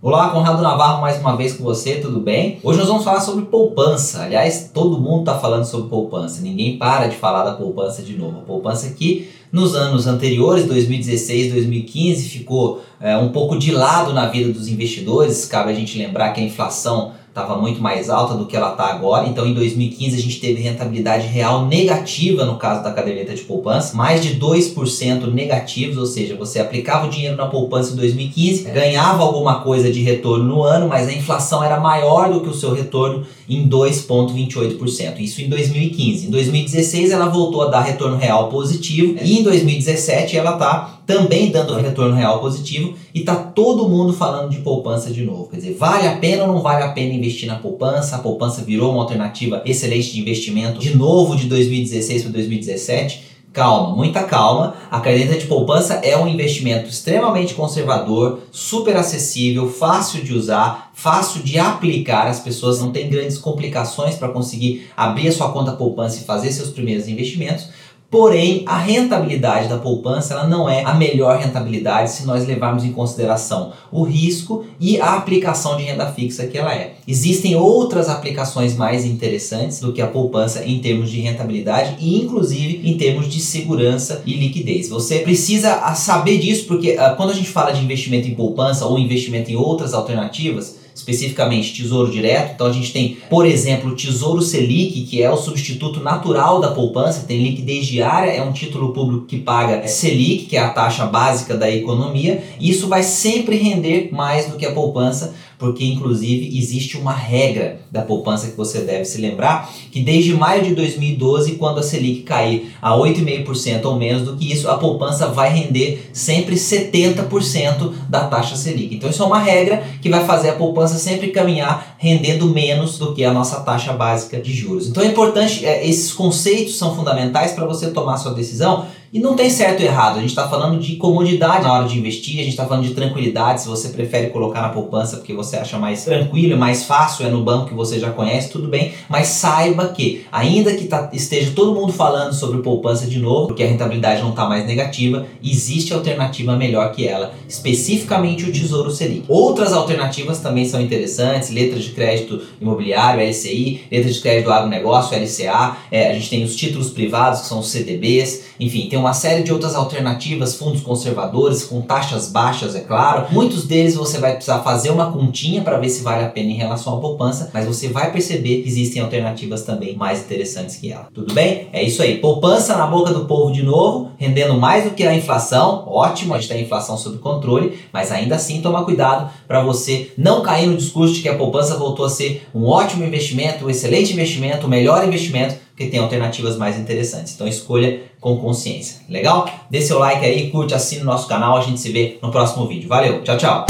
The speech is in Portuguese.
Olá, Conrado Navarro mais uma vez com você, tudo bem? Hoje nós vamos falar sobre poupança. Aliás, todo mundo está falando sobre poupança, ninguém para de falar da poupança de novo. A poupança que nos anos anteriores, 2016, 2015, ficou é, um pouco de lado na vida dos investidores. Cabe a gente lembrar que a inflação estava muito mais alta do que ela está agora. Então, em 2015, a gente teve rentabilidade real negativa no caso da caderneta de poupança, mais de 2% negativos, ou seja, você aplicava o dinheiro na poupança em 2015, ganhava alguma coisa de retorno no ano, mas a inflação era maior do que o seu retorno em 2,28%. Isso em 2015. Em 2016, ela voltou a dar retorno real positivo e em 2017 ela está também dando retorno real positivo e tá todo mundo falando de poupança de novo. Quer dizer, vale a pena ou não vale a pena investir na poupança? A poupança virou uma alternativa excelente de investimento de novo de 2016 para 2017. Calma, muita calma. A caderneta de poupança é um investimento extremamente conservador, super acessível, fácil de usar, fácil de aplicar. As pessoas não têm grandes complicações para conseguir abrir a sua conta poupança e fazer seus primeiros investimentos. Porém, a rentabilidade da poupança ela não é a melhor rentabilidade se nós levarmos em consideração o risco e a aplicação de renda fixa que ela é. Existem outras aplicações mais interessantes do que a poupança em termos de rentabilidade e inclusive em termos de segurança e liquidez. Você precisa saber disso porque uh, quando a gente fala de investimento em poupança ou investimento em outras alternativas, especificamente Tesouro Direto. Então a gente tem, por exemplo, o Tesouro Selic, que é o substituto natural da poupança, tem liquidez diária, é um título público que paga Selic, que é a taxa básica da economia, e isso vai sempre render mais do que a poupança porque inclusive existe uma regra da poupança que você deve se lembrar, que desde maio de 2012, quando a Selic cair a 8,5% ou menos do que isso, a poupança vai render sempre 70% da taxa Selic. Então isso é uma regra que vai fazer a poupança sempre caminhar rendendo menos do que a nossa taxa básica de juros. Então é importante, é, esses conceitos são fundamentais para você tomar sua decisão e não tem certo e errado, a gente está falando de comodidade na hora de investir, a gente está falando de tranquilidade. Se você prefere colocar na poupança porque você acha mais tranquilo, e mais fácil, é no banco que você já conhece, tudo bem. Mas saiba que, ainda que tá, esteja todo mundo falando sobre poupança de novo, porque a rentabilidade não está mais negativa, existe alternativa melhor que ela, especificamente o Tesouro Selic. Outras alternativas também são interessantes, letras de crédito imobiliário, LCI, letras de crédito agronegócio, LCA, é, a gente tem os títulos privados, que são os CDBs, enfim, tem tem uma série de outras alternativas, fundos conservadores, com taxas baixas, é claro. Muitos deles você vai precisar fazer uma continha para ver se vale a pena em relação à poupança, mas você vai perceber que existem alternativas também mais interessantes que ela. Tudo bem? É isso aí. Poupança na boca do povo de novo, rendendo mais do que a inflação. Ótimo, a gente tem a inflação sob controle, mas ainda assim toma cuidado para você não cair no discurso de que a poupança voltou a ser um ótimo investimento, um excelente investimento, o melhor investimento porque tem alternativas mais interessantes. Então escolha com consciência. Legal? Dê seu like aí, curte, assine o nosso canal. A gente se vê no próximo vídeo. Valeu, tchau, tchau.